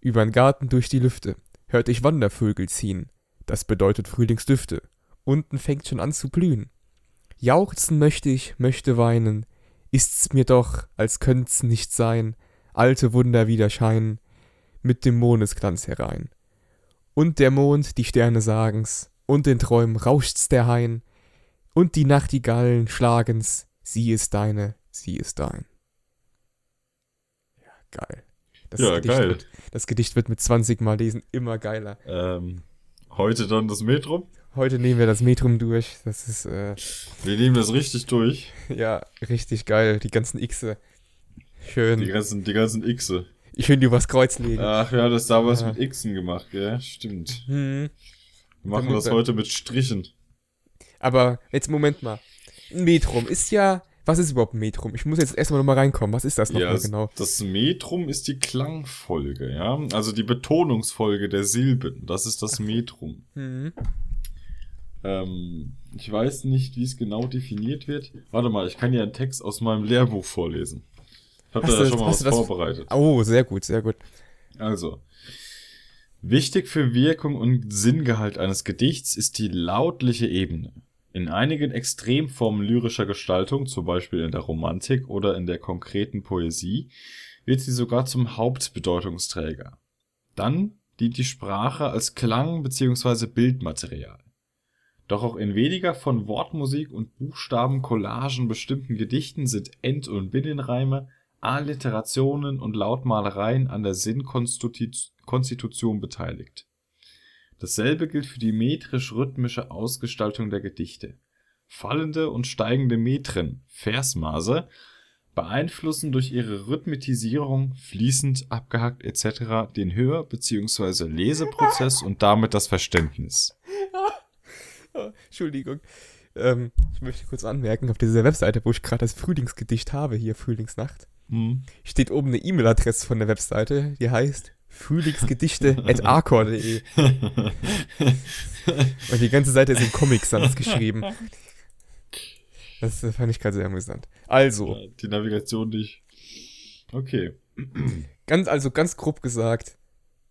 Übern Garten durch die Lüfte hört ich Wandervögel ziehen. Das bedeutet Frühlingsdüfte. Unten fängt schon an zu blühen. Jauchzen möchte ich, möchte weinen. Ist's mir doch, als könnt's nicht sein. Alte Wunder wieder scheinen mit dem Mondesglanz herein. Und der Mond, die Sterne sagen's, und in Träumen rauscht's der Hain, und die Nachtigallen schlagen's, sie ist deine, sie ist dein. Ja, geil. Das Ja, Gedicht geil. Wird, das Gedicht wird mit 20 Mal lesen immer geiler. Ähm, heute dann das Metrum. Heute nehmen wir das Metrum durch. Das ist, äh, Wir nehmen das richtig durch. ja, richtig geil. Die ganzen Xe. Schön. Die ganzen, die ganzen Xe. Schön die übers Kreuz legen. Ach ja, das damals Ja. mit Xen gemacht, gell? Stimmt. Hm. Wir machen Damit das wir- heute mit Strichen. Aber jetzt Moment mal. Metrum ist ja. Was ist überhaupt Metrum? Ich muss jetzt erstmal nochmal reinkommen. Was ist das nochmal Ja, genau? das Metrum ist die Klangfolge, ja? Also die Betonungsfolge der Silben. Das ist das Metrum. Hm. Ähm, ich weiß nicht, wie es genau definiert wird. Warte mal, ich kann dir einen Text aus meinem Lehrbuch vorlesen. Ich habe da ja das- schon mal was vorbereitet. Oh, sehr gut, sehr gut. Also, wichtig für Wirkung und Sinngehalt eines Gedichts ist die lautliche Ebene. In einigen Extremformen lyrischer Gestaltung, zum Beispiel in der Romantik oder in der konkreten Poesie, wird sie sogar zum Hauptbedeutungsträger. Dann dient die Sprache als Klang- bzw. Bildmaterial. Doch auch in weniger von Wortmusik und Buchstabencollagen bestimmten Gedichten sind End- und Binnenreime, Alliterationen und Lautmalereien an der Sinnkonstitution beteiligt. Dasselbe gilt für die metrisch-rhythmische Ausgestaltung der Gedichte. Fallende und steigende Metren, Versmaße, beeinflussen durch ihre Rhythmisierung, fließend, abgehackt etc. den Hör- bzw. Leseprozess und damit das Verständnis. Entschuldigung. Ähm, ich möchte kurz anmerken, auf dieser Webseite, wo ich gerade das Frühlingsgedicht habe, hier Frühlingsnacht, Hm. steht oben eine E-Mail-Adresse von der Webseite, die heißt frühlingsgedichte.arcor.de. Und die ganze Seite ist in Comic Sans geschrieben. Das fand ich gerade sehr amüsant. Also, Die Navigation nicht. Okay. ganz, also ganz grob gesagt,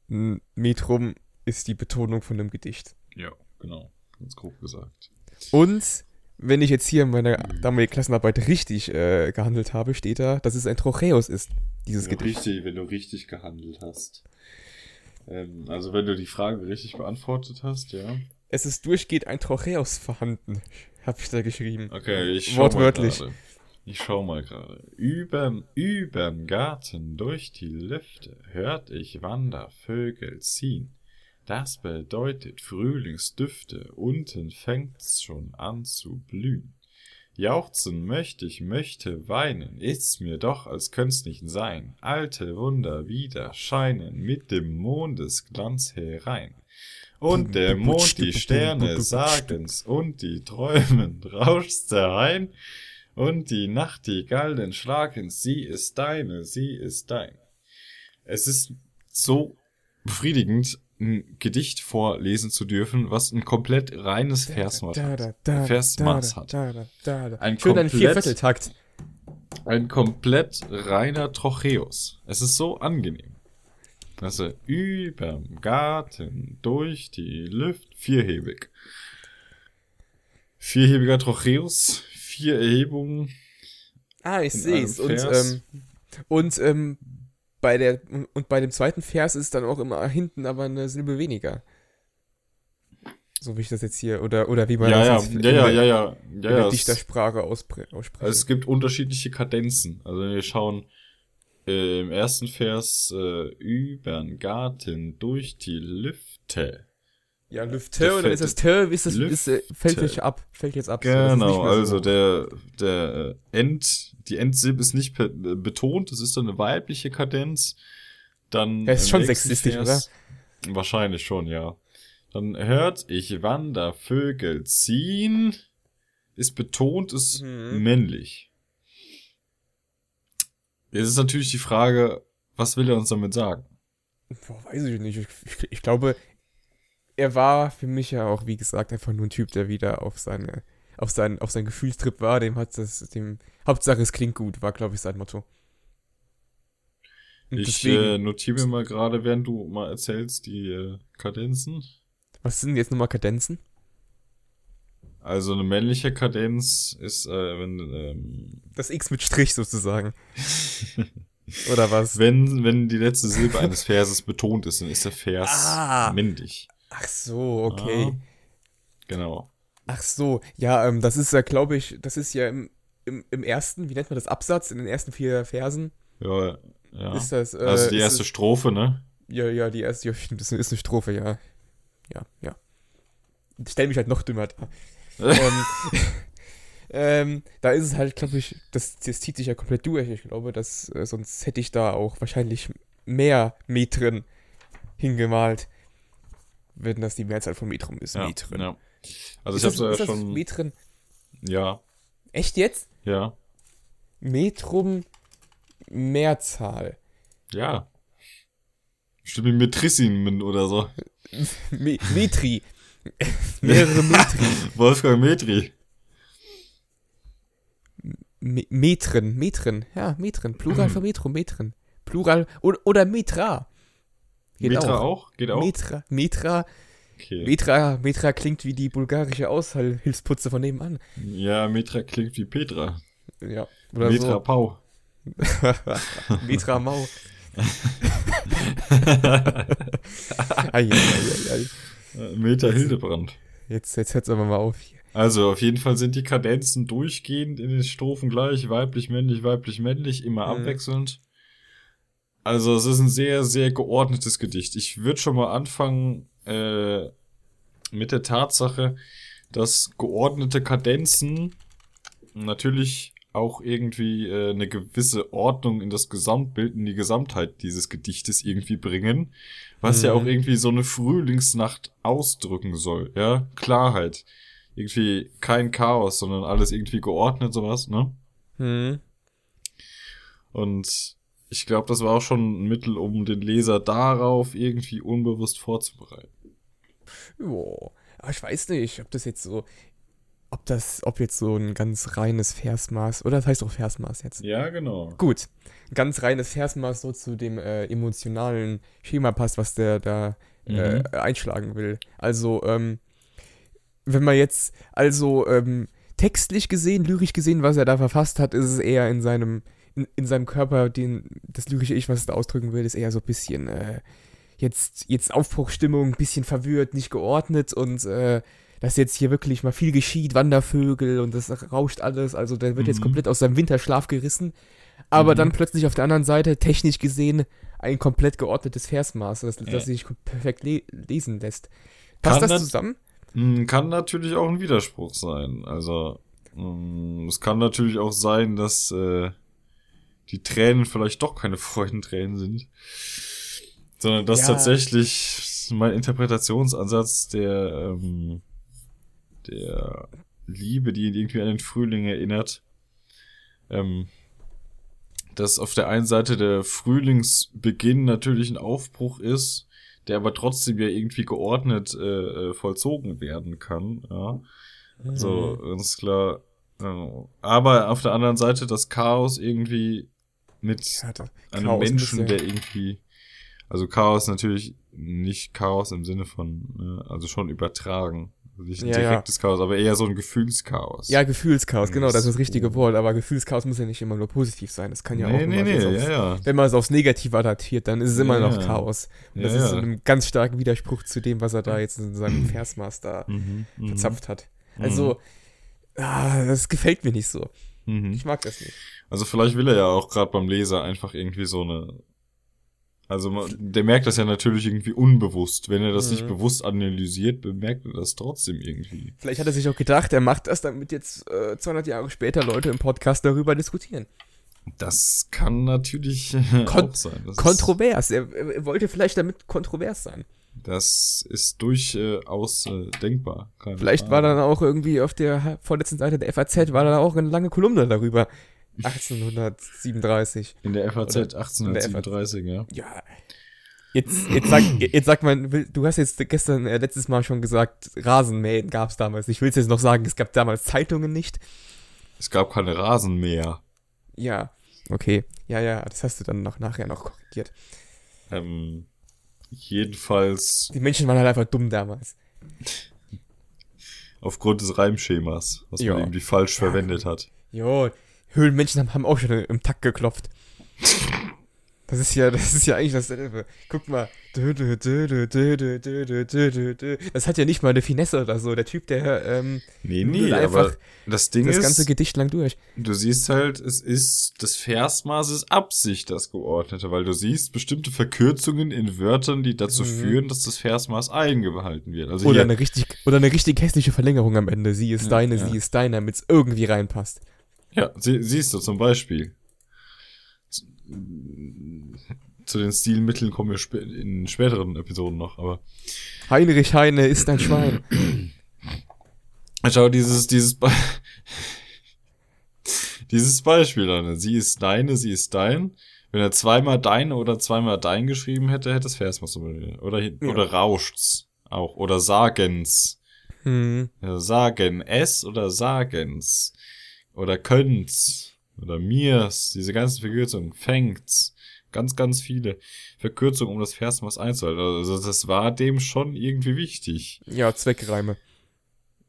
ein Metrum ist die Betonung von einem Gedicht. Ja, genau. Ganz grob gesagt. Und wenn ich jetzt hier in meiner damaligen Klassenarbeit richtig äh, gehandelt habe, steht da, dass es ein Trocheus ist, dieses Wenn Gedicht. richtig, wenn du richtig gehandelt hast. Ähm, also wenn du die Frage richtig beantwortet hast, ja. Es ist durchgehend ein Trocheus vorhanden, habe ich da geschrieben. Okay, ich schau Wortwörtlich. mal gerade. Ich schau mal gerade. Überm, überm Garten durch die Lüfte hört ich Wandervögel ziehen. Das bedeutet Frühlingsdüfte, unten fängt's schon an zu blühen. Jauchzen möchte ich, möchte weinen, ist's mir doch, als könnt's nicht sein. Alte Wunder wieder scheinen mit dem Mondesglanz herein. Und der Mond, die Sterne sagen's und die träumen rauscht's daheim. Und die Nachtigallen schlagen, sie ist deine, sie ist dein. Es ist so befriedigend, ein Gedicht vorlesen zu dürfen, was ein komplett reines Versmaß hat. Versmaß hat. Ein Schön ein komplett- Viervierteltakt. Ein komplett reiner Trocheus. Es ist so angenehm. Also überm Garten, durch die Lüfte, vierhebig. Vierhebiger Trocheus, vier Erhebungen. Ah, ich sehe es. Und, ähm, und ähm, bei der und bei dem zweiten Vers ist dann auch immer hinten aber eine Silbe weniger. So wie ich das jetzt hier, oder, oder wie man Ja, ja, das ja, in ja, der- ja, ja, in ja, der ja. Dichtersprache ausspreche. Also es gibt unterschiedliche Kadenzen. Also wir schauen äh, im ersten Vers äh, übern Garten durch die Lüfte. Ja, Lüfte, und dann ist das Tö, ist das, ist, äh, fällt jetzt ab, fällt jetzt ab. so, Genau, so. also der, der äh, End, die Endsilbe ist nicht äh, betont, das ist dann eine weibliche Kadenz. Dann Ja, ist schon sexistisch, Vers- Wahrscheinlich schon, ja. Dann hört ich Wandervögel ziehen, ist betont, ist Mhm. männlich. Jetzt ist natürlich die Frage, was will er uns damit sagen? Boah, weiß ich nicht. Ich, ich, ich glaube, er war für mich ja auch, wie gesagt, einfach nur ein Typ, der wieder auf seine, auf seinen, auf seinen Gefühlstrip war. Dem hat das, dem, Hauptsache es klingt gut, war, glaube ich, sein Motto. Und Ich deswegen, äh, notiere mir mal gerade, während du mal erzählst, die äh, Kadenzen. was sind jetzt nochmal Kadenzen? Also eine männliche Kadenz ist, äh, wenn, ähm, Das X mit Strich sozusagen. Oder was? wenn, wenn die letzte Silbe eines Verses betont ist, dann ist der Vers Ah. männlich. Ach so, okay. Ja. Genau. Ach so, ja, ähm, das ist ja, glaube ich, das ist ja im, im, im ersten, wie nennt man das, Absatz, in den ersten vier Versen Ja, ja. ist das. Äh, also die erste es- Strophe, ne? Ja, ja, die erste, ja, das ist eine Strophe, ja. Ja, ja. Ich stell mich halt noch dümmer dar. ähm, ähm, da ist es halt, glaube ich, das, das zieht sich ja komplett durch. Ich glaube, dass, äh, sonst hätte ich da auch wahrscheinlich mehr Metren hingemalt, wenn das die Mehrzahl von Metrum ist. ja, Metren. ja. Also ist ich habe ja schon. Metren? Ja, Echt jetzt? ja, Metrum Mehrzahl. ja. Bestimmt mit Metrissimen oder so. Me Metri. Mehrere Metri. Wolfgang Metri. Me Metren, Metren, ja, Metren. Plural von Metrum, Metren. Plural oder, oder Metra. Geht Metra auch. Geht auch? Metra, Metra, okay. Metra, Metra klingt wie die bulgarische Aushilfsputze von nebenan. Ja, Metra klingt wie Petra. Ja, oder Metra Pau. so. Metra Mau. Ei, ei. Äh, Meter Hildebrand. Jetzt, jetzt hört's aber mal auf hier. Also auf jeden Fall sind die Kadenzen durchgehend in den Strophen gleich, weiblich, männlich, weiblich, männlich, immer Mhm. abwechselnd. Also es ist ein sehr, sehr geordnetes Gedicht. Ich würde schon mal anfangen äh, mit der Tatsache, dass geordnete Kadenzen natürlich auch irgendwie äh, eine gewisse Ordnung in das Gesamtbild, in die Gesamtheit dieses Gedichtes irgendwie bringen, was ja Mhm. auch irgendwie so eine Frühlingsnacht ausdrücken soll, ja, Klarheit, irgendwie kein Chaos, sondern alles irgendwie geordnet, sowas, ne? Hm. Und ich glaube, das war auch schon ein Mittel, um den Leser darauf irgendwie unbewusst vorzubereiten. Jo, aber ich weiß nicht, ob das jetzt so, ob das, ob jetzt so ein ganz reines Versmaß, oder das heißt auch Versmaß jetzt. Ja, genau. Gut, ein ganz reines Versmaß so zu dem äh, emotionalen Schema passt, was der da äh, Mhm. einschlagen will. Also, ähm, wenn man jetzt, also ähm, textlich gesehen, lyrisch gesehen, was er da verfasst hat, ist es eher in seinem, in, in seinem Körper, den, das lyrische Ich, was es da ausdrücken will, ist eher so ein bisschen, äh, jetzt, jetzt Aufbruchstimmung, ein bisschen verwirrt, nicht geordnet und äh, dass jetzt hier wirklich mal viel geschieht, Wandervögel und das rauscht alles, also der wird jetzt Mhm. komplett aus seinem Winterschlaf gerissen, aber Mhm. dann plötzlich auf der anderen Seite, technisch gesehen, ein komplett geordnetes Versmaß, das, das sich perfekt le lesen lässt. Passt Kann das zusammen? Mm, Kann natürlich auch ein Widerspruch sein. Also, mm, es kann natürlich auch sein, dass äh, die Tränen vielleicht doch keine Freudentränen sind, sondern dass Ja. tatsächlich mein Interpretationsansatz der, ähm, der Liebe, die irgendwie an den Frühling erinnert, ähm, dass auf der einen Seite der Frühlingsbeginn natürlich ein Aufbruch ist, der aber trotzdem ja irgendwie geordnet äh, äh, vollzogen werden kann. Ja. So, Mhm. ganz klar. Ja. Aber auf der anderen Seite das Chaos irgendwie mit Ja, einem Chaos Menschen, ja- der irgendwie. Also Chaos natürlich nicht Chaos im Sinne von, ne, also schon übertragen. Also nicht ein Ja, ja. direktes Chaos, aber eher so ein Gefühlschaos. Ja, Gefühlschaos, genau, das ist das So. richtige Wort, aber Gefühlschaos muss ja nicht immer nur positiv sein, das kann ja auch nee, wenn nee, man nee, es ja, aufs- ja. Wenn man es aufs Negative adaptiert, dann ist es immer Ja, noch ja. Chaos. Und Ja, das ist ja. in einem ganz starken Widerspruch zu dem, was er da jetzt in seinem Versmaß da Mhm, mhm, verzapft hat. Also, ah, das gefällt mir nicht so. Mhm. Ich mag das nicht. Also vielleicht will er ja auch gerade beim Leser einfach irgendwie so eine. Also man, der merkt das ja natürlich irgendwie unbewusst. Wenn er das Mhm. nicht bewusst analysiert, bemerkt er das trotzdem irgendwie. Vielleicht hat er sich auch gedacht, er macht das, damit jetzt äh, 200 Jahre später Leute im Podcast darüber diskutieren. Das kann natürlich Kon- auch sein. Das Kontrovers. Er, er wollte vielleicht damit kontrovers sein. Das ist durchaus äh, denkbar. Keine Vielleicht Frage. war dann auch irgendwie auf der vorletzten Seite der FAZ, war dann auch eine lange Kolumne darüber. 1837. in der FAZ Oder- 1837, ja. Ja. Jetzt, jetzt, sag, jetzt sag mal, will- du hast jetzt gestern, äh, letztes Mal schon gesagt, Rasenmähen gab es damals. Ich will es jetzt noch sagen, es gab damals Zeitungen nicht. Es gab keine Rasenmäher. Ja, okay. Ja, ja, das hast du dann noch nachher noch korrigiert. Ähm, jedenfalls Die Menschen waren halt einfach dumm damals. aufgrund des Reimschemas, was Ja. man irgendwie falsch Ja. verwendet hat. Jo, Höhlenmenschen haben auch schon im Takt geklopft. Das ist ja, das ist ja eigentlich dasselbe. Guck mal. Das hat ja nicht mal eine Finesse oder so. Der Typ, der ähm, nee, nee, einfach das Ding das ist, ganze Gedicht lang durch. Du siehst halt, es ist das Versmaß ist Absicht das geordnete, weil du siehst bestimmte Verkürzungen in Wörtern, die dazu mhm. führen, dass das Versmaß eingehalten wird. Also oder hier, eine richtig oder eine richtig hässliche Verlängerung am Ende. Sie ist ja, deine, ja. sie ist deine, damit es irgendwie reinpasst. Ja, sie, siehst du zum Beispiel. Zu, den Stilmitteln kommen wir in späteren Episoden noch, aber Heinrich Heine ist ein Schwein. Schau, dieses, dieses, Be dieses Beispiel an. Sie ist deine, sie ist dein. Wenn er zweimal deine oder zweimal dein geschrieben hätte, hätte es Versmaß. Oder, Ja. oder rauscht's auch. Oder sagen's. Hm. Sagen es oder sagen's. Oder könnt's. Oder mir's. Diese ganzen Verkürzungen. Fängt's. Ganz, ganz viele Verkürzungen, um das Versmaß einzuhalten. Also das war dem schon irgendwie wichtig. Ja, Zweckreime.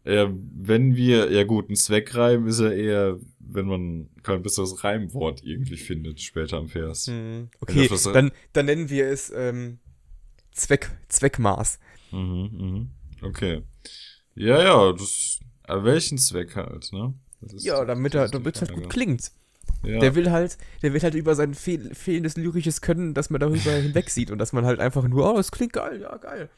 Ja, wenn wir, ja gut, ein Zweckreim ist ja eher, wenn man kein besseres Reimwort irgendwie findet, später am Vers. Hm. Wenn Okay, was- dann, dann nennen wir es ähm, Zweck, Zweckmaß. Mhm, mhm. Okay. Ja, ja, das, welchen Zweck halt, ne? Das Ja, damit er, das damit es halt gut klingt. Ja. Der will halt, der will halt über sein fehl, fehlendes lyrisches Können, dass man darüber hinwegsieht und dass man halt einfach nur, oh, das klingt geil, ja, geil.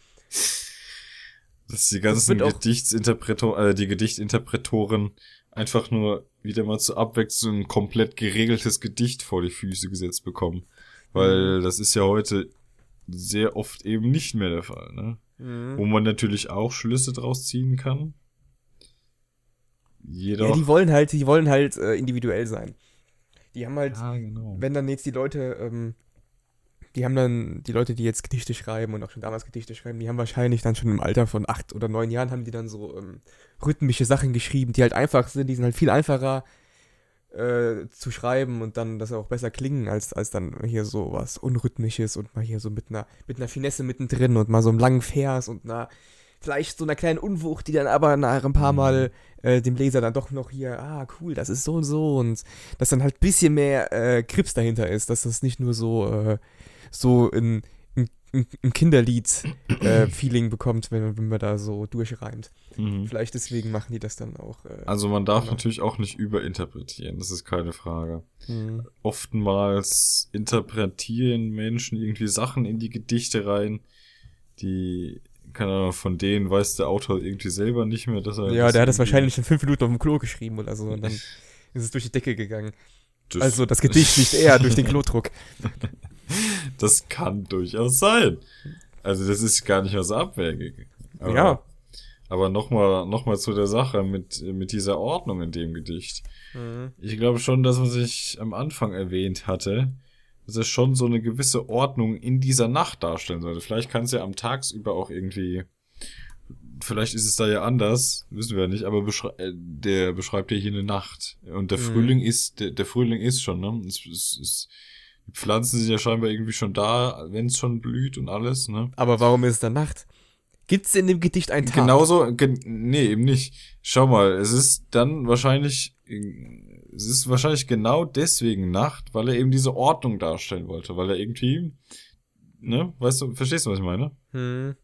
dass die ganzen auch- Gedichtsinterpretor, äh, die Gedichtinterpretoren einfach nur wieder mal zur Abwechslung ein komplett geregeltes Gedicht vor die Füße gesetzt bekommen. Weil Mhm. das ist ja heute sehr oft eben nicht mehr der Fall, ne? Wo man natürlich auch Schlüsse draus ziehen kann. Jedoch. Ja, die wollen halt, die wollen halt äh, individuell sein. Die haben halt, Ja, genau. wenn dann jetzt die Leute, ähm, die haben dann, die Leute, die jetzt Gedichte schreiben und auch schon damals Gedichte schreiben, die haben wahrscheinlich dann schon im Alter von acht oder neun Jahren haben die dann so ähm, rhythmische Sachen geschrieben, die halt einfach sind, die sind halt viel einfacher äh, zu schreiben und dann, dass sie auch besser klingen, als, als dann hier so was Unrhythmisches und mal hier so mit einer, mit einer Finesse mittendrin und mal so einem langen Vers und einer, vielleicht so einer kleinen Unwucht, die dann aber nach ein paar Mhm. Mal äh, dem Leser dann doch noch hier, ah, cool, das ist so und so und dass dann halt ein bisschen mehr äh, Krips dahinter ist, dass das nicht nur so, äh, so ein, ein, ein- Kinderlied-Feeling bekommt, wenn, wenn man da so durchreimt. Mhm. Vielleicht deswegen machen die das dann auch. Äh, Also man darf Genau. natürlich auch nicht überinterpretieren, das ist keine Frage. hm. Oftmals interpretieren Menschen irgendwie Sachen in die Gedichte rein, die, keine Ahnung, von denen weiß der Autor irgendwie selber nicht mehr, dass er. Ja, der hat das wahrscheinlich in fünf Minuten auf dem Klo geschrieben oder so und dann ist es durch die Decke gegangen. Das, Also das Gedicht nicht eher durch den Klodruck. Das kann durchaus sein. Also das ist gar nicht mehr so abwägig. Aber, Ja. Aber nochmal noch mal zu der Sache mit, mit dieser Ordnung in dem Gedicht. Mhm. Ich glaube schon, das, was ich am Anfang erwähnt hatte, dass es schon so eine gewisse Ordnung in dieser Nacht darstellen sollte. Vielleicht kann es ja am Tagsüber auch irgendwie, vielleicht ist es da ja anders, wissen wir ja nicht, aber beschrei äh, der beschreibt ja hier eine Nacht. Und der Mhm. Frühling ist, der, der Frühling ist schon, ne? Es, es, es, die Pflanzen sind ja scheinbar irgendwie schon da, wenn es schon blüht und alles, ne? Aber warum ist es dann Nacht? Gibt's in dem Gedicht einen Tag? Genauso, gen nee, eben nicht. Schau mal, es ist dann wahrscheinlich, es ist wahrscheinlich genau deswegen Nacht, weil er eben diese Ordnung darstellen wollte, weil er irgendwie, ne, weißt du, verstehst du, was ich meine? Hm.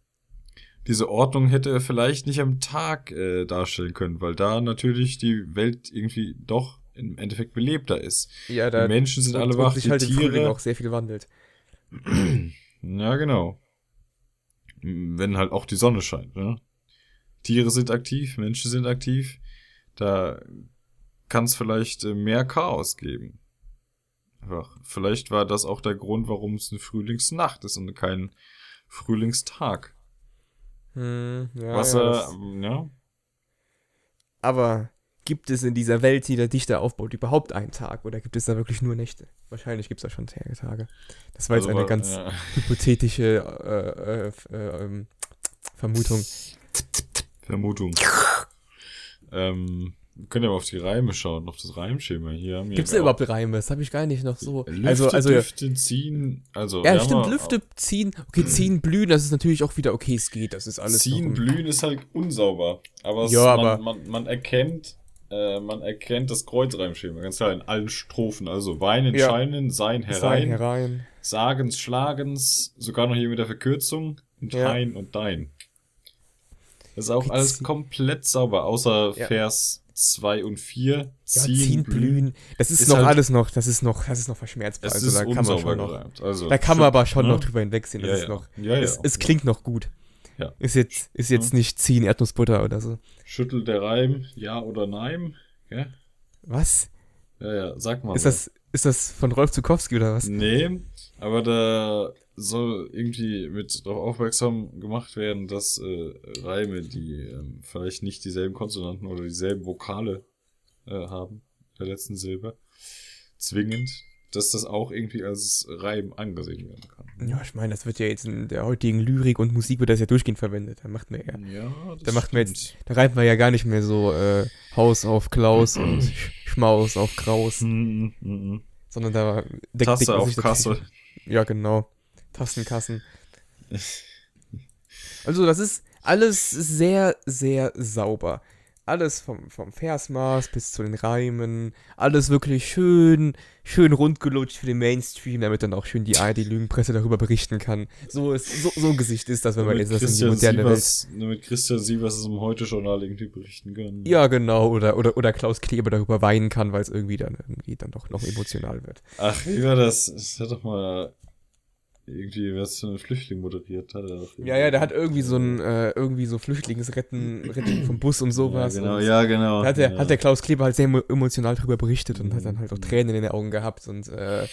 Diese Ordnung hätte er vielleicht nicht am Tag äh, darstellen können, weil da natürlich die Welt irgendwie doch im Endeffekt belebter ist. Ja, da die Menschen sind alle wach, sich die halt im Frühling Tiere, auch sehr viel wandelt. Ja, genau. Wenn halt auch die Sonne scheint, ne? Tiere sind aktiv, Menschen sind aktiv. Da kann es vielleicht äh, mehr Chaos geben. Einfach. Vielleicht war das auch der Grund, warum es eine Frühlingsnacht ist und kein Frühlingstag. Hm, ja, Was ja, ähm, ja, Aber gibt es in dieser Welt, die der Dichter aufbaut, überhaupt einen Tag? Oder gibt es da wirklich nur Nächte? Wahrscheinlich gibt es da schon Tage. Das war jetzt also eine ganz ja. hypothetische äh, äh, äh, ähm, Vermutung. Vermutung. ähm, Wir können ja mal auf die Reime schauen, auf das Reimschema hier. Gibt's da auch- überhaupt Reime? Das habe ich gar nicht noch so. Lüfte, also, also, Düfte, ziehen, also. ja, stimmt, haben Lüfte ziehen. Okay, ziehen, blühen, das ist natürlich auch wieder okay, es geht. Das ist alles. Ziehen, blühen ist halt unsauber. Aber, es, Ja, man, aber- man, man erkennt, äh, man erkennt das Kreuzreimschema ganz klar in allen Strophen. Also weinen, Ja. scheinen, sein, Sein herein, herein. sagens, schlagens, sogar noch hier mit der Verkürzung und Ja. und dein. Das ist auch Okay, alles komplett sauber, außer Ja. Vers 2 und 4. Ja, ziehen, blühen. Das ist, Ist noch halt- alles noch, das ist noch, das ist noch verschmerzbar. Also ist da kann man schon noch. Also, Da kann man aber schon ne? noch drüber hinwegsehen. Das Ja, ist noch. Ja, es, es klingt noch gut. Ja. Ist jetzt, ist jetzt nicht ziehen Erdnussbutter oder so. Schüttelt der Reim, ja oder nein? Ja, Was? ja, ja sag mal. Ist das, ist das von Rolf Zukowski oder was? Nee, aber da soll irgendwie mit darauf aufmerksam gemacht werden, dass äh, Reime, die ähm, vielleicht nicht dieselben Konsonanten oder dieselben Vokale äh, haben, der letzten Silbe, zwingend, dass das auch irgendwie als Reim angesehen werden kann. Ja, ich meine, das wird ja jetzt in der heutigen Lyrik und Musik wird das ja durchgehend verwendet. Da macht man ja, Ja, da macht man jetzt, da reimt man ja gar nicht mehr so äh, Haus auf Klaus und Sch- Schmaus auf Kraus, Mm, mm, mm. sondern da deckt Tasse auf Kasse. Ja, genau. Tastenkassen. Also, das ist alles sehr, sehr sauber. Alles vom, vom Versmaß bis zu den Reimen. Alles wirklich schön, schön rundgelutscht für den Mainstream, damit dann auch schön die ARD-Lügenpresse darüber berichten kann. So, ist, so, so ein Gesicht ist das, wenn man jetzt das in die moderne Welt. Sievers, damit Christian Sievers es im Heute-Journal irgendwie berichten kann. Ja, genau. Oder, oder, oder Klaus Kleber darüber weinen kann, weil es irgendwie dann irgendwie dann doch noch emotional wird. Ach, wie war das? Das hat doch mal irgendwie was für ein Flüchtling moderiert, hat. Ja, ja, der hat irgendwie so ein, äh, irgendwie so Flüchtlingsretten, Rettung vom Bus und sowas. Ja, genau, und ja, genau. Da hat der, ja. hat der Klaus Kleber halt sehr emo- emotional drüber berichtet und hat dann halt auch Mhm. Tränen in den Augen gehabt und äh,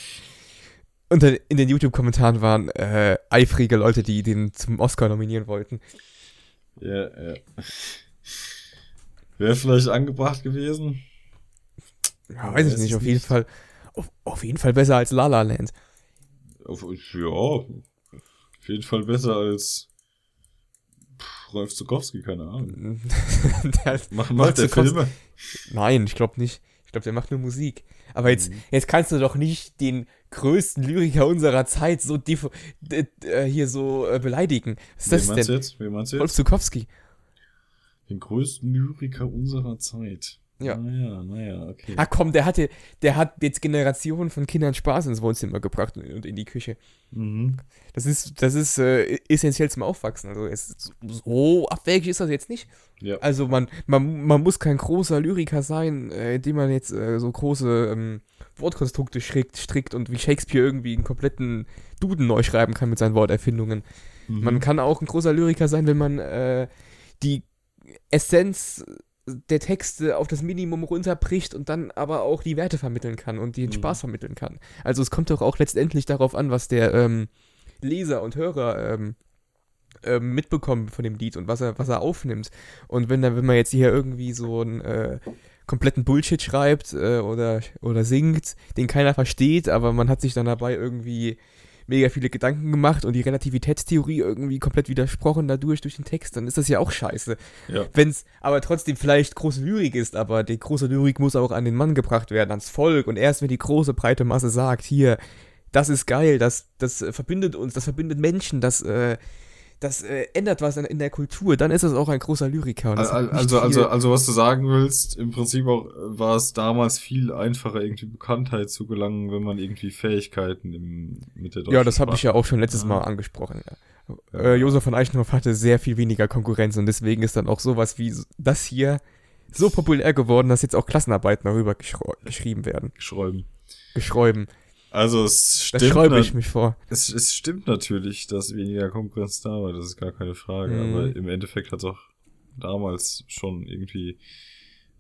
unter, in den YouTube-Kommentaren waren äh, eifrige Leute, die den zum Oscar nominieren wollten. Ja, ja. Wäre vielleicht angebracht gewesen. Ja, weiß ich nicht, auf jeden nicht. Fall, auf, auf jeden Fall besser als La La Land. Auf, ja, auf jeden Fall besser als pff, Rolf Zukowski, keine Ahnung. der, Macht, Rolf macht der Filme? nein, ich glaube nicht. Ich glaube, der macht nur Musik. Aber jetzt, Mhm. jetzt kannst du doch nicht den größten Lyriker unserer Zeit so äh, hier so äh, beleidigen. Was ist Wen das meinst denn? jetzt? Wen meinst du Rolf jetzt? Zukowski. Den größten Lyriker unserer Zeit. Ja. Naja, naja, okay. Ah komm, der hatte, der hat jetzt Generationen von Kindern Spaß ins Wohnzimmer gebracht und, und in die Küche. Mhm. Das ist, das ist äh, essentiell zum Aufwachsen. Also es, so abwegig ist das jetzt nicht. Ja. Also man, man, man muss kein großer Lyriker sein, äh, indem man jetzt äh, so große ähm, Wortkonstrukte strickt, strickt und wie Shakespeare irgendwie einen kompletten Duden neu schreiben kann mit seinen Worterfindungen. Mhm. Man kann auch ein großer Lyriker sein, wenn man äh, die Essenz der Texte auf das Minimum runterbricht und dann aber auch die Werte vermitteln kann und den Mhm. Spaß vermitteln kann. Also es kommt doch auch letztendlich darauf an, was der ähm, Leser und Hörer ähm, ähm, mitbekommen von dem Lied und was er, was er aufnimmt. Und wenn, da- wenn man jetzt hier irgendwie so einen äh, kompletten Bullshit schreibt äh, oder, oder singt, den keiner versteht, aber man hat sich dann dabei irgendwie mega viele Gedanken gemacht und die Relativitätstheorie irgendwie komplett widersprochen dadurch durch den Text, dann ist das ja auch scheiße. Ja. Wenn es aber trotzdem vielleicht große Lyrik ist, aber die große Lyrik muss auch an den Mann gebracht werden, ans Volk und erst wenn die große breite Masse sagt, hier, das ist geil, das, das verbindet uns, das verbindet Menschen, das, äh, das äh, ändert was in, in der Kultur, dann ist das auch ein großer Lyriker. Also, viel- also, also, was du sagen willst, im Prinzip auch, war es damals viel einfacher, irgendwie Bekanntheit zu gelangen, wenn man irgendwie Fähigkeiten im, mit der deutschen ja, das habe ich ja auch schon letztes Ja. Mal angesprochen. Ja. Äh, Josef von Eichenhoff hatte sehr viel weniger Konkurrenz und deswegen ist dann auch sowas wie das hier so populär geworden, dass jetzt auch Klassenarbeiten darüber geschrieben werden. Schreiben. Geschräuben. Also, es Da stimmt, schreibe na- ich mich vor. es, es stimmt natürlich, dass weniger Konkurrenz da war, das ist gar keine Frage, Mhm. aber im Endeffekt hat es auch damals schon irgendwie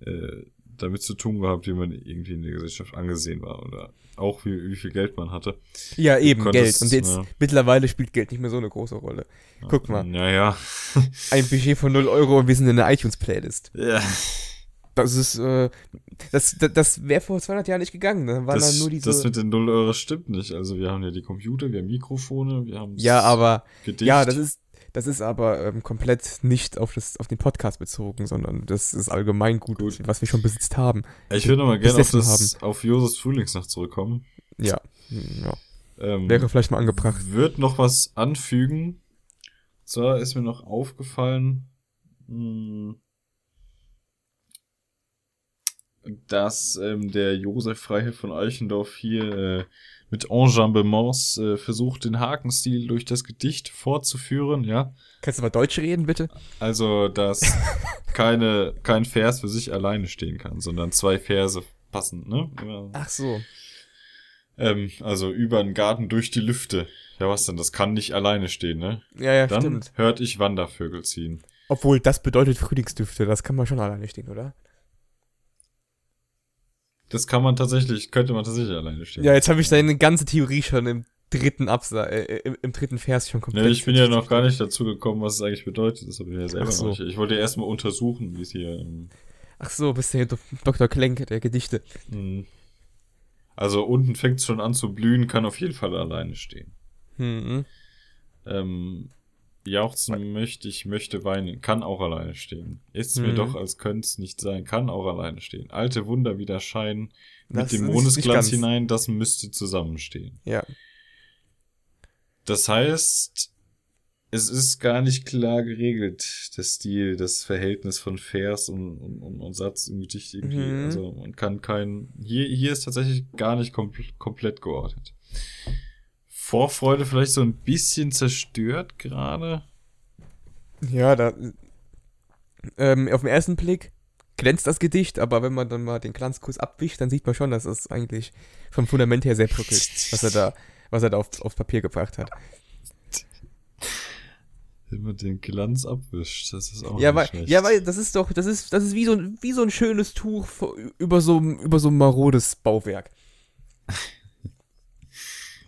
äh, damit zu tun gehabt, wie man irgendwie in der Gesellschaft angesehen war oder auch wie, wie viel Geld man hatte. Ja, eben, konntest, Geld. Und jetzt, ja. mittlerweile spielt Geld nicht mehr so eine große Rolle. Guck mal, Naja. ein Budget von 0 Euro und wir sind in der iTunes-Playlist. ja. Das ist, äh, das, das, das wäre vor 200 Jahren nicht gegangen. Da waren Das, dann nur diese. das mit den 0 Euro stimmt nicht. Also wir haben ja die Computer, wir haben Mikrofone, wir haben ja, aber, Gedicht. ja, das ist, Das ist aber ähm, komplett nicht auf, das, auf den Podcast bezogen, sondern das ist allgemein gut, Gut. was wir schon besitzt haben. Ich würde mal gerne auf, das, auf Joses Frühlingsnacht zurückkommen. Ja, hm, ja. Ähm, wäre vielleicht mal angebracht. Wird noch was anfügen. Zwar ist mir noch aufgefallen, mh, dass ähm, der Josef Freiherr von Eichendorff hier äh, mit Enjambements äh, versucht, den Hakenstil durch das Gedicht fortzuführen, ja. Kannst du mal Deutsch reden, bitte? Also, dass keine, kein Vers für sich alleine stehen kann, sondern zwei Verse passend, ne? Ja. Ach so. Ähm, also über den Garten durch die Lüfte. Ja, was denn? Das kann nicht alleine stehen, ne? Ja, ja, Dann stimmt. hört ich Wandervögel ziehen. Obwohl, das bedeutet Frühlingsdüfte, das kann man schon alleine stehen, oder? Das kann man tatsächlich, könnte man tatsächlich alleine stehen. Ja, jetzt habe ich deine ganze Theorie schon im dritten Absatz, äh, im, im dritten Vers schon komplett. Ne, ich bin ja noch gar nicht dazu gekommen, was es eigentlich bedeutet. Das habe ich ja selber so. noch nicht. Ich wollte erstmal untersuchen, wie es hier. ähm, Ach so, bist du hier Dr. Klenk der Gedichte. mh. Also unten fängt es schon an zu blühen, kann auf jeden Fall alleine stehen. Hm. Ähm, jauchzen möchte ich, möchte weinen, kann auch alleine stehen. Mir Mhm. doch, als könnte es nicht sein, kann auch alleine stehen. Alte Wunder wieder scheinen, mit Das dem ist Mondesglanz hinein, das müsste zusammenstehen. Ja. Das heißt, es ist gar nicht klar geregelt, der Stil, das Verhältnis von Vers und, und, und, und Satz im Gedicht irgendwie. Mhm. Also man kann kein. Hier, hier ist tatsächlich gar nicht kompl komplett geordnet. Vorfreude vielleicht so ein bisschen zerstört gerade. Ja, da. Ähm, auf den ersten Blick glänzt das Gedicht, aber wenn man dann mal den Glanz kurz abwischt, dann sieht man schon, dass es eigentlich vom Fundament her sehr bröckelt, was er da, was er da auf, aufs Papier gebracht hat. Wenn man den Glanz abwischt, das ist auch Ja, nicht weil, schlecht. ja, weil das ist doch, das ist, das ist wie so, ein- wie so ein schönes Tuch über so, über so ein marodes Bauwerk.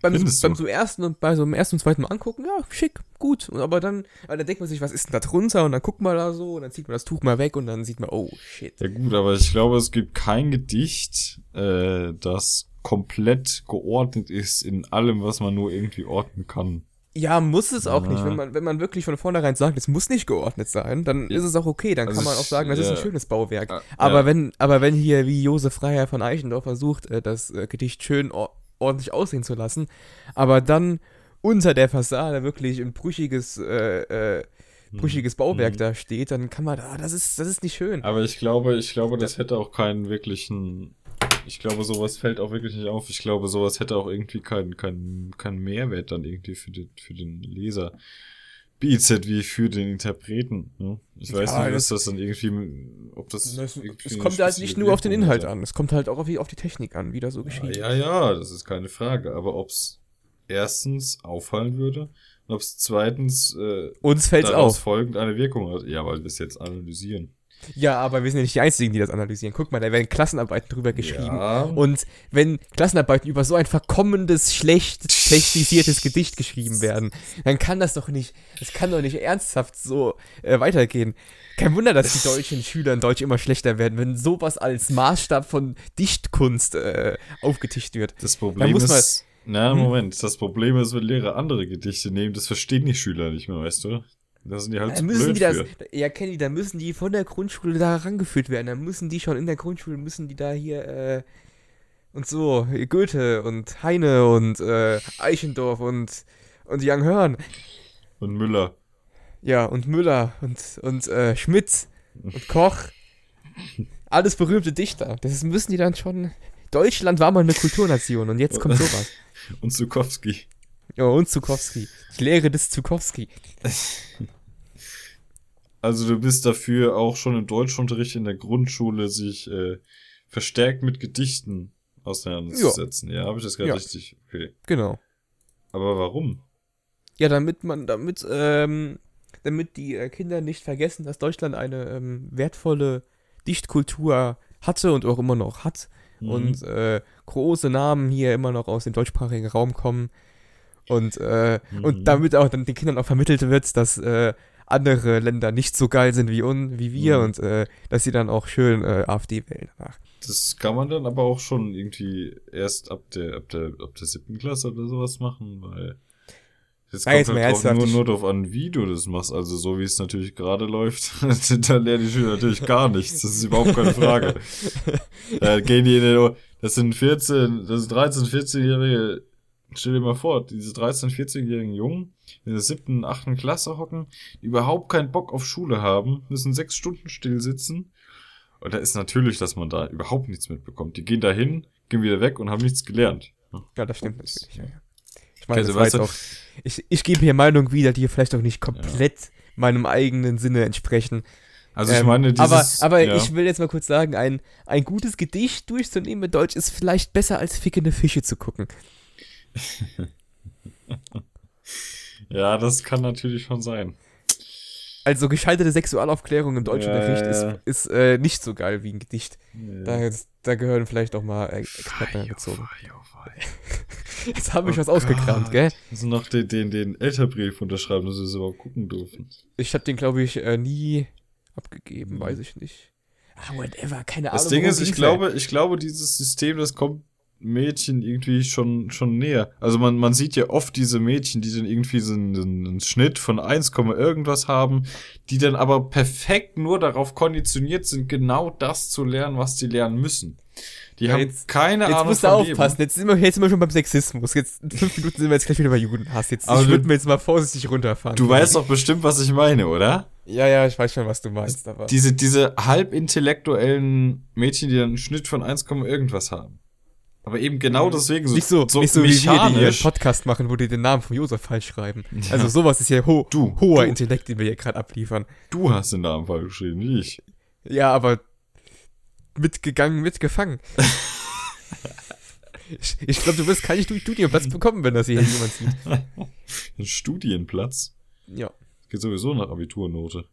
Beim, Findest beim du? so ersten und bei so einem ersten und zweiten Mal angucken, ja, schick, gut. Und aber dann, aber dann denkt man sich, was ist denn da drunter? Und dann guckt man da so, und dann zieht man das Tuch mal weg und dann sieht man, oh shit. Ja gut, aber ich glaube, es gibt kein Gedicht, äh, das komplett geordnet ist in allem, was man nur irgendwie ordnen kann. Ja, muss es auch Ja. nicht. Wenn man, wenn man wirklich von vornherein sagt, es muss nicht geordnet sein, dann Ja. ist es auch okay. Dann Also kann man auch sagen, das ist ein ja. schönes Bauwerk. Ah, Aber ja. wenn, aber wenn hier wie Josef Freiherr von Eichendorff versucht, äh, das äh, Gedicht schön ordentlich aussehen zu lassen, aber dann unter der Fassade wirklich ein brüchiges, äh, äh, brüchiges Bauwerk Mhm. da steht, dann kann man, ah, das ist, das ist nicht schön. Aber ich glaube, ich glaube, das hätte auch keinen wirklichen. Ich glaube, sowas fällt auch wirklich nicht auf. Ich glaube, sowas hätte auch irgendwie keinen keinen keinen Mehrwert dann irgendwie für den, für den Leser wie für den Interpreten. Ne? Ich weiß Ja, nicht, was das- das dann irgendwie, ob das. Es, irgendwie es kommt halt nicht nur auf den Inhalt an, es kommt halt auch auf die, auf die Technik an, wie da so Ja, geschrieben ja, ja, das ist keine Frage. Aber ob's erstens auffallen würde und ob's zweitens äh, Uns fällt's auf. folgend eine Wirkung hat. Ja, weil wir es jetzt analysieren. Ja, aber wir sind ja nicht die Einzigen, die das analysieren. Guck mal, da werden Klassenarbeiten drüber geschrieben. Ja. Und wenn Klassenarbeiten über so ein verkommendes, schlecht technisiertes Gedicht geschrieben werden, dann kann das doch nicht, das kann doch nicht ernsthaft so äh, weitergehen. Kein Wunder, dass die deutschen Schüler in Deutsch immer schlechter werden, wenn sowas als Maßstab von Dichtkunst äh, aufgetischt wird. Das Problem muss man- ist. Na, Hm? Moment. Das Problem ist, wenn Lehrer andere Gedichte nehmen, das verstehen die Schüler nicht mehr, weißt du? Da sind die halt Da müssen die das, für. ja Kenny, da müssen die von der Grundschule da herangeführt werden. Da müssen die schon in der Grundschule, müssen die da hier, äh, und so, Goethe und Heine und äh, Eichendorff und, und Young Hörn. Und Müller. Ja, und Müller und, und äh, Schmidt und Koch. Alles berühmte Dichter. Das müssen die dann schon. Deutschland war mal eine Kulturnation und jetzt kommt sowas. Und Zukowski. Ja, und Zukowski. Die Lehre des Zukowski. Also du bist dafür auch schon im Deutschunterricht in der Grundschule sich äh, verstärkt mit Gedichten auseinanderzusetzen. Ja, habe ich das gerade Ja. richtig? Okay. Genau. Aber warum? Ja, damit man, damit, ähm, damit die äh, Kinder nicht vergessen, dass Deutschland eine ähm, wertvolle Dichtkultur hatte und auch immer noch hat. Mhm. Und äh, große Namen hier immer noch aus dem deutschsprachigen Raum kommen. Und, äh, Mhm. und damit auch dann den Kindern auch vermittelt wird, dass äh, andere Länder nicht so geil sind wie, un, wie wir Mhm. und äh, dass sie dann auch schön äh, AfD wählen danach. Das kann man dann aber auch schon irgendwie erst ab der, ab der, ab der siebten Klasse oder sowas machen, weil Das kommt jetzt mal halt drauf, nur, nur darauf an, wie du das machst. Also so wie es natürlich gerade läuft, da lernen die Schüler natürlich gar nichts. Das ist überhaupt keine Frage. da gehen die in den, das sind 14, das sind 13, 14-Jährige, stell dir mal vor, diese 13, 14-jährigen Jungen in der siebten, achten Klasse hocken, die überhaupt keinen Bock auf Schule haben, müssen sechs Stunden still sitzen. Und da ist natürlich, dass man da überhaupt nichts mitbekommt. Die gehen dahin, gehen wieder weg und haben nichts gelernt. Ja, das stimmt natürlich. Ja, ja. Ich meine, Also, das auch. Ich, ich gebe hier Meinungen wieder, die vielleicht auch nicht komplett meinem eigenen Sinne entsprechen. Also ich Ähm, meine, dieses, aber aber ja. ich will jetzt mal kurz sagen, ein, ein gutes Gedicht durchzunehmen mit Deutsch ist vielleicht besser als fickende Fische zu gucken. Ja, das kann natürlich schon sein. Also gescheiterte Sexualaufklärung im Deutschunterricht Ja, ja. ist, ist äh, nicht so geil wie ein Gedicht. Da, da gehören vielleicht auch mal äh, Experten gezogen. Jetzt habe ich was ausgekramt, gell? Müssen noch den, den, den Elterbrief unterschreiben, dass wir es überhaupt gucken dürfen. Ich habe den, glaube ich, äh, nie abgegeben, weiß ich nicht. Ah, whatever, keine Ahnung. Das Ding ist, ich glaube, ich glaube, dieses System, das kommt Mädchen irgendwie schon, schon näher. Also man, man sieht ja oft diese Mädchen, die dann irgendwie so einen, einen Schnitt von 1, irgendwas haben, die dann aber perfekt nur darauf konditioniert sind, genau das zu lernen, was die lernen müssen. Die Ja, haben jetzt- keine Jetzt Ahnung musst du aufpassen. Leben. Jetzt sind, wir, jetzt sind wir schon beim Sexismus. Jetzt in fünf Minuten sind wir jetzt gleich wieder bei Judenhass. Jetzt, Aber ich würde mir jetzt mal vorsichtig runterfahren. Du weißt doch bestimmt, was ich meine, oder? Ja, ja, ich weiß schon, was du meinst. Aber Diese, diese halbintellektuellen Mädchen, die dann einen Schnitt von 1, irgendwas haben. Aber eben genau deswegen so, nicht so, nicht so wie wir, die ihren mechanisch. Podcast machen, wo die den Namen von Josef falsch schreiben. Also sowas ist ja ho Du, hoher du. Intellekt, den wir hier gerade abliefern. Du hast den Namen falsch geschrieben, nicht ich. Ja, aber mitgegangen, mitgefangen. ich ich glaube, du wirst keinen Studi- Studienplatz bekommen, wenn das hier jemand sieht. Ein Studienplatz. Ja. Geht sowieso nach Abiturnote.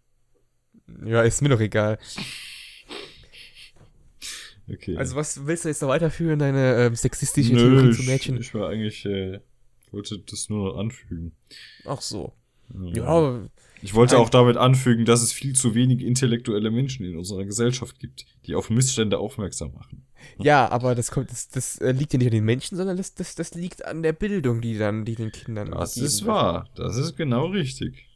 Ja, ist mir doch egal. Okay. Also was willst du jetzt noch weiterführen, deine ähm, sexistische Nö, Theorie zu ich, Mädchen? ich war eigentlich, äh, wollte das nur noch anfügen. Ach so. Ja. Ja, Ich wollte auch damit anfügen, dass es viel zu wenig intellektuelle Menschen in unserer Gesellschaft gibt, die auf Missstände aufmerksam machen. ja, aber das kommt, das, das äh, liegt ja nicht an den Menschen, sondern das, das, das liegt an der Bildung, die dann, die den Kindern. Das ist wahr. Das ist genau richtig.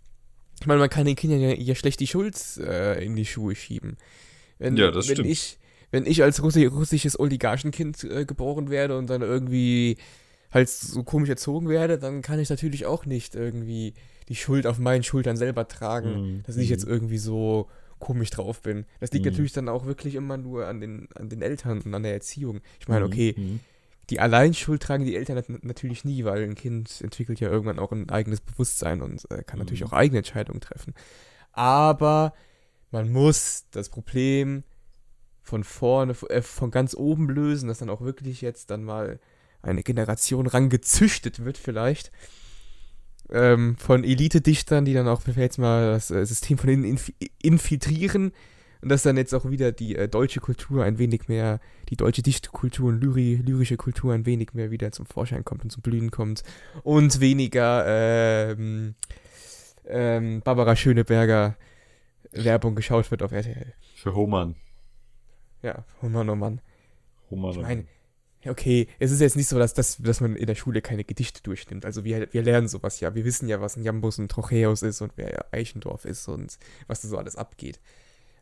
Ich meine, man kann den Kindern ja, ja schlecht die Schuld äh, in die Schuhe schieben. Wenn, Ja, das wenn stimmt. Ich, wenn ich als Russi russisches Oligarchenkind äh, geboren werde und dann irgendwie halt so komisch erzogen werde, dann kann ich natürlich auch nicht irgendwie die Schuld auf meinen Schultern selber tragen, Mhm. dass ich jetzt irgendwie so komisch drauf bin. Das liegt Mhm. natürlich dann auch wirklich immer nur an den, an den Eltern und an der Erziehung. Ich meine, Mhm, okay, mhm. die Alleinschuld tragen die Eltern nat- natürlich nie, weil ein Kind entwickelt ja irgendwann auch ein eigenes Bewusstsein und äh, kann natürlich Mhm. auch eigene Entscheidungen treffen. Aber man muss das Problem von vorne, äh, von ganz oben lösen, dass dann auch wirklich jetzt dann mal eine Generation rangezüchtet wird vielleicht. Ähm, von Elite-Dichtern, die dann auch jetzt mal das äh, System von innen inf infiltrieren und dass dann jetzt auch wieder die äh, deutsche Kultur ein wenig mehr, die deutsche Dichtkultur und Lyri lyrische Kultur ein wenig mehr wieder zum Vorschein kommt und zum Blühen kommt und weniger ähm, ähm, Barbara Schöneberger Werbung geschaut wird auf RTL. Für Hohmann. Ja, oh Mann, oh Mann. Hohmann. Ich meine, okay, es ist jetzt nicht so, dass, dass, dass man in der Schule keine Gedichte durchnimmt. Also wir, wir lernen sowas ja. Wir wissen ja, was ein Jambus und Trocheus ist und wer Eichendorf ist und was da so alles abgeht.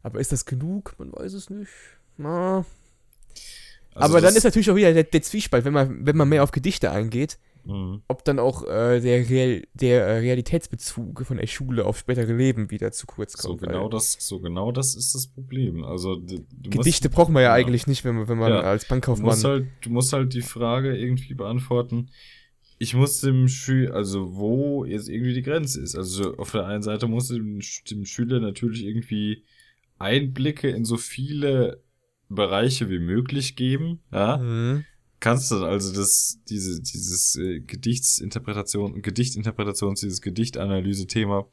Aber ist das genug? Man weiß es nicht. Na. Also Aber dann ist natürlich auch wieder der, der Zwiespalt, wenn man, wenn man mehr auf Gedichte eingeht, Mhm. ob dann auch äh, der, Real, der äh, Realitätsbezug von der Schule auf spätere Leben wieder zu kurz So kommt. weil genau das, so genau das ist das Problem. Also d- du Gedichte musst, braucht man ja, ja. eigentlich nicht, wenn man, wenn man Ja. als Du Bankkaufmann. musst halt, du musst halt die Frage irgendwie beantworten. Ich muss dem Schüler, also wo jetzt irgendwie die Grenze ist. Also auf der einen Seite muss dem, dem Schüler natürlich irgendwie Einblicke in so viele Bereiche wie möglich geben. Ja, Mhm. Kannst du also das, diese, dieses äh, Gedichtsinterpretation, Gedichtinterpretations, dieses Gedichtanalyse-Thema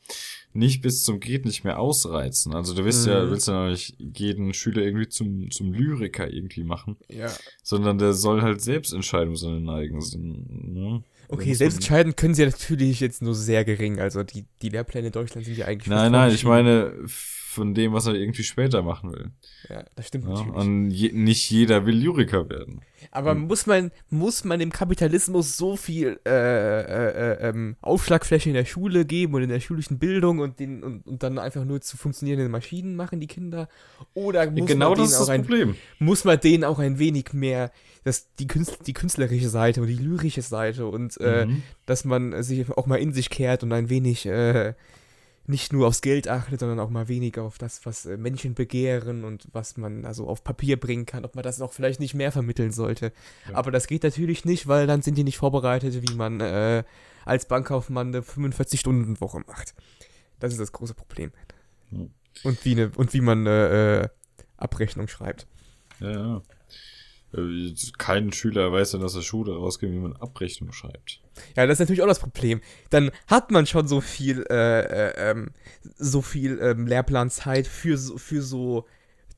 nicht bis zum geht nicht mehr ausreizen. Also du willst ja, Mhm. willst ja nicht jeden Schüler irgendwie zum, zum Lyriker irgendwie machen Ja. sondern der soll halt selbst entscheiden, wo seine Neigen sind. Ne? Okay, selbst entscheiden können sie natürlich jetzt nur sehr gering. Also die, die Lehrpläne in Deutschland sind ja eigentlich. Nein, nein, ich meine von dem, was er irgendwie später machen will. Ja, das stimmt Ja? natürlich. Und je, nicht jeder will Lyriker werden. Aber muss man, muss man dem Kapitalismus so viel äh, äh, äh, ähm, Aufschlagfläche in der Schule geben und in der schulischen Bildung und, den, und, und dann einfach nur zu funktionierenden Maschinen machen, die Kinder? Oder muss, genau man, denen auch ein, muss man denen auch ein wenig mehr das, die, Künstler, die künstlerische Seite und die lyrische Seite und äh, Mhm. dass man sich auch mal in sich kehrt und ein wenig äh, nicht nur aufs Geld achtet, sondern auch mal weniger auf das, was äh, Menschen begehren und was man also auf Papier bringen kann, ob man das auch vielleicht nicht mehr vermitteln sollte. Ja. Aber das geht natürlich nicht, weil dann sind die nicht vorbereitet, wie man äh, als Bankkaufmann eine 45-Stunden-Woche macht. Das ist das große Problem. Ja. Und, wie eine, und wie man eine äh, Abrechnung schreibt. Ja, ja. Äh, Kein Schüler weiß dann, dass er Schule rausgeht, wie man Abrechnung schreibt. Ja, das ist natürlich auch das Problem. Dann hat man schon so viel, äh, äh, ähm, so viel ähm, Lehrplanzeit für so, für so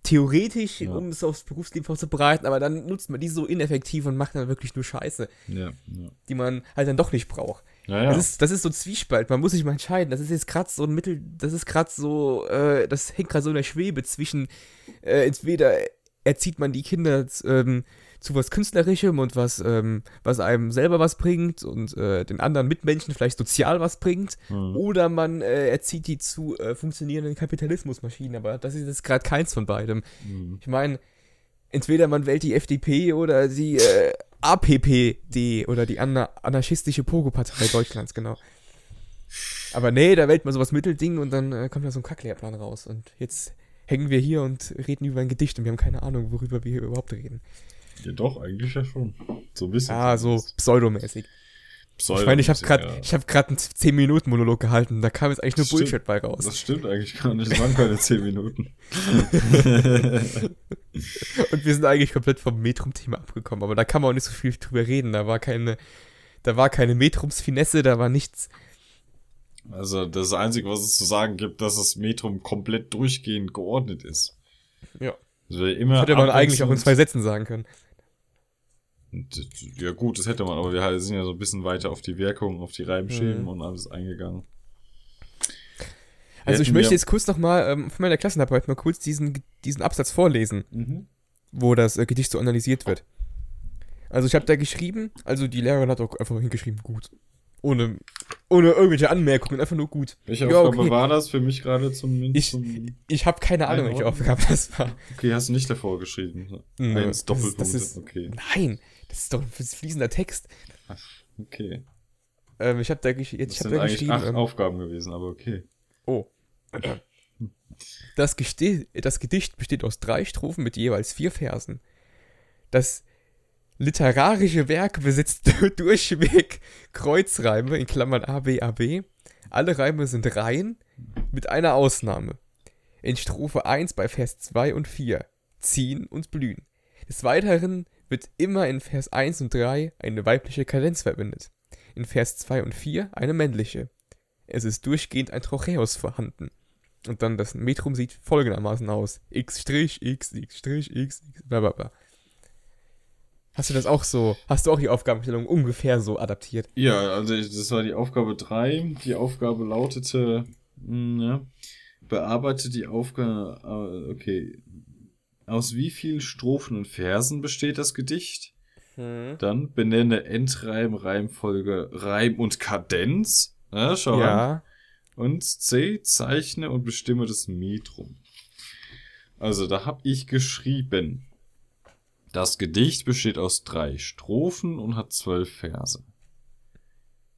theoretisch, Ja. um es aufs Berufsleben vorzubereiten, aber dann nutzt man die so ineffektiv und macht dann wirklich nur Scheiße, Ja, ja. die man halt dann doch nicht braucht. Das, ist, das ist so Zwiespalt, man muss sich mal entscheiden. Das ist jetzt gerade so ein Mittel, das ist gerade so, äh, das hängt gerade so in der Schwebe zwischen, äh, entweder erzieht man die Kinder ähm, zu was Künstlerischem und was, ähm, was einem selber was bringt und äh, den anderen Mitmenschen vielleicht sozial was bringt, Mhm. oder man äh, erzieht die zu äh, funktionierenden Kapitalismusmaschinen, aber das ist jetzt gerade keins von beidem. Mhm. Ich meine, entweder man wählt die FDP oder die äh, APPD oder die Ana anarchistische Pogo-Partei Deutschlands, genau. Aber nee, da wählt man sowas Mittelding und dann äh, kommt da so ein Kacklehrplan raus. Und jetzt hängen wir hier und reden über ein Gedicht und wir haben keine Ahnung, worüber wir hier überhaupt reden. Ja, doch, eigentlich ja schon. So ein bisschen. Ah, so pseudomäßig. Pseudo Ich meine, ich habe gerade ja. ich hab einen 10-Minuten-Monolog gehalten, da kam jetzt eigentlich nur Stimmt. Bullshit bei raus. Das stimmt eigentlich gar nicht. Das waren keine 10 Minuten. Und wir sind eigentlich komplett vom Metrum-Thema abgekommen, aber da kann man auch nicht so viel drüber reden. Da war keine, da war keine Metrums-Finesse, da war nichts. Also, das Einzige, was es zu sagen gibt, dass das Metrum komplett durchgehend geordnet ist. Ja. Also immer Hätte man eigentlich auch in zwei Sätzen sagen können. Ja gut, das hätte man, aber wir sind ja so ein bisschen weiter auf die Wirkung, auf die Reimschemen Mhm. und alles eingegangen. Also ich möchte jetzt kurz nochmal ähm, von meiner Klassenarbeit mal kurz diesen, diesen Absatz vorlesen, Mhm. wo das äh, Gedicht so analysiert wird. Also ich habe da geschrieben, also die Lehrerin hat auch einfach hingeschrieben, gut. Ohne, ohne irgendwelche Anmerkungen, einfach nur gut. Welche Ja, Aufgabe okay. war das für mich gerade zum, Ich- zum Ich habe keine Ahnung, welche? Aufgabe das war. Okay, hast du nicht davor geschrieben. Nö, Eins das ist- Doppelpunkt. das ist- okay. Nein, das ist doch ein fließender Text. Okay. Ähm, ich habe da, gesch jetzt, Das ich hab sind da eigentlich geschrieben, acht ähm, Aufgaben gewesen, aber okay. Oh. Das, Gesti das Gedicht besteht aus drei Strophen mit jeweils vier Versen. Das literarische Werk besitzt durchweg Kreuzreime in Klammern A, B, A, B. Alle Reime sind Reihen, mit einer Ausnahme. In Strophe 1 bei Vers 2 und 4 ziehen und blühen. Des Weiteren wird immer in Vers 1 und 3 eine weibliche Kadenz verwendet. In Vers 2 und 4 eine männliche. Es ist durchgehend ein Trocheus vorhanden. Und dann das Metrum sieht folgendermaßen aus. X X, X X, X, bla bla bla. Hast du das auch so, hast du auch die Aufgabenstellung ungefähr so adaptiert? Ja, also das war die Aufgabe 3. Die Aufgabe lautete, ja, bearbeite die Aufgabe, äh, okay. Aus wie vielen Strophen und Versen besteht das Gedicht? Dann benenne Endreim, Reimfolge, Reim und Kadenz. Ja, schau an. Ja. Und C, zeichne und bestimme das Metrum. Also, da habe ich geschrieben. Das Gedicht besteht aus drei Strophen und hat zwölf Verse.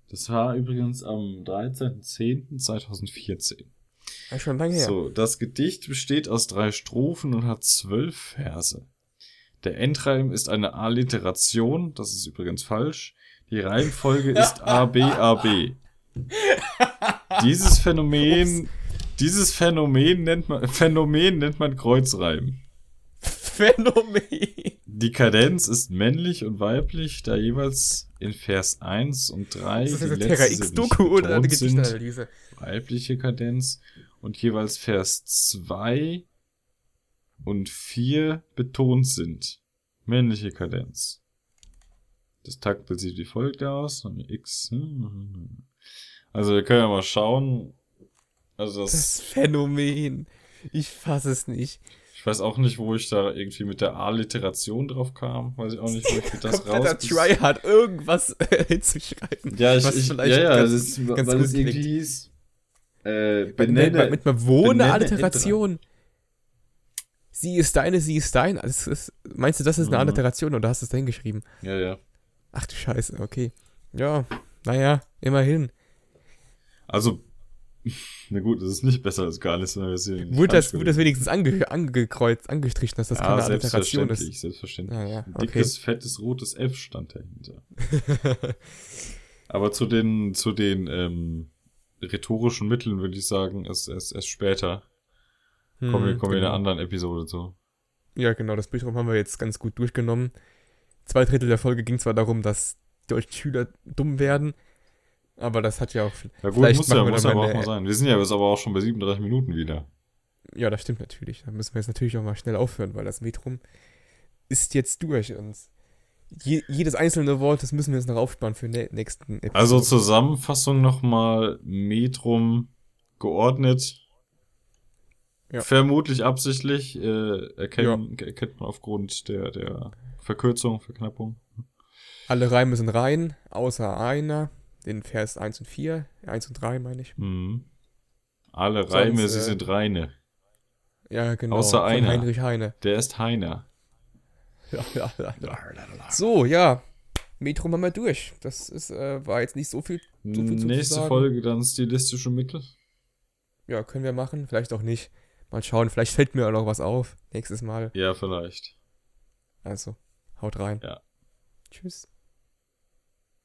Das war übrigens am 13.10.2014. ja schon lange her. So, das Gedicht besteht aus drei Strophen und hat zwölf Verse. Der Endreim ist eine Alliteration, das ist übrigens falsch. Die Reimfolge ist ABAB. Dieses Phänomen, dieses Phänomen nennt man, Phänomen nennt man Kreuzreim. Phänomen. Die Kadenz ist männlich und weiblich, da jeweils in Vers 1 und 3 Ist das die letzte Terra X-Doku oder eine betont sind Gedichtanalyse? weibliche Kadenz und jeweils Vers 2 und 4 betont sind. Männliche Kadenz. Das Taktbild sieht wie folgt aus. X. hm. Also wir können ja mal schauen. Also das, Das Phänomen. Ich fasse es nicht. Ich weiß auch nicht, wo ich da irgendwie mit der A-Literation drauf kam. Weiß ich auch nicht, wo ich mir das raus... Tryhard, irgendwas äh, hinzuschreiben. Ja, ich, ich, ja, ja, ganz- das ist, ganz weil gut es irgendwie hieß, äh, Mit, benenne, mit einer Wohne benenne Alliteration. Sie ist deine, sie ist dein. Das ist, meinst du, das ist eine Mhm. Alliteration oder hast du es da hingeschrieben? Ja, ja. Ach du Scheiße, okay. Ja, naja, immerhin. Also, na gut, das ist nicht besser als gar nichts. es Wurde das, falsch wurde das gewesen. wenigstens ange, angekreuzt, angestrichen, dass das ja, keine Alliteration selbstverständlich, ist? selbstverständlich. Ja, ja, okay. dickes, fettes, rotes F stand dahinter. Aber zu den, zu den ähm, rhetorischen Mitteln würde ich sagen, erst, erst, erst später. Kommen wir, Hm, kommen wir in genau. einer anderen Episode zu. Ja, genau, das Bildschirm haben wir jetzt ganz gut durchgenommen. Zwei Drittel der Folge ging zwar darum, dass die deutschen Schüler dumm werden, aber das hat ja auch. Ja gut, Vielleicht muss ja, muss ja aber auch mal sein. Wir sind ja jetzt aber auch schon bei 37 Minuten wieder. Ja, das stimmt natürlich. Da müssen wir jetzt natürlich auch mal schnell aufhören, weil das Metrum ist jetzt durch und je, jedes einzelne Wort, das müssen wir jetzt noch aufsparen für den nächsten Episode. Also Zusammenfassung nochmal, Metrum geordnet. Ja. Vermutlich absichtlich, äh, erkennen, erkennt man aufgrund der, der Verkürzung, Verknappung. Alle Reime sind rein, außer einer, den Vers 1 und 4, 1 und 3 meine ich. Mhm. Alle Reime, Sonst, sie äh, sind reine. Ja, genau. Außer einer. Heinrich Heine. Der ist Heiner. Ja, ja, ja. So, ja. Metrum haben wir durch. Das ist, äh, war jetzt nicht so viel. So viel zu Nächste. Folge dann stilistische Mittel. Ja, können wir machen. Vielleicht auch nicht. Mal schauen. Vielleicht fällt mir auch noch was auf. Nächstes Mal. Ja, vielleicht. Also, haut rein. Ja. Tschüss.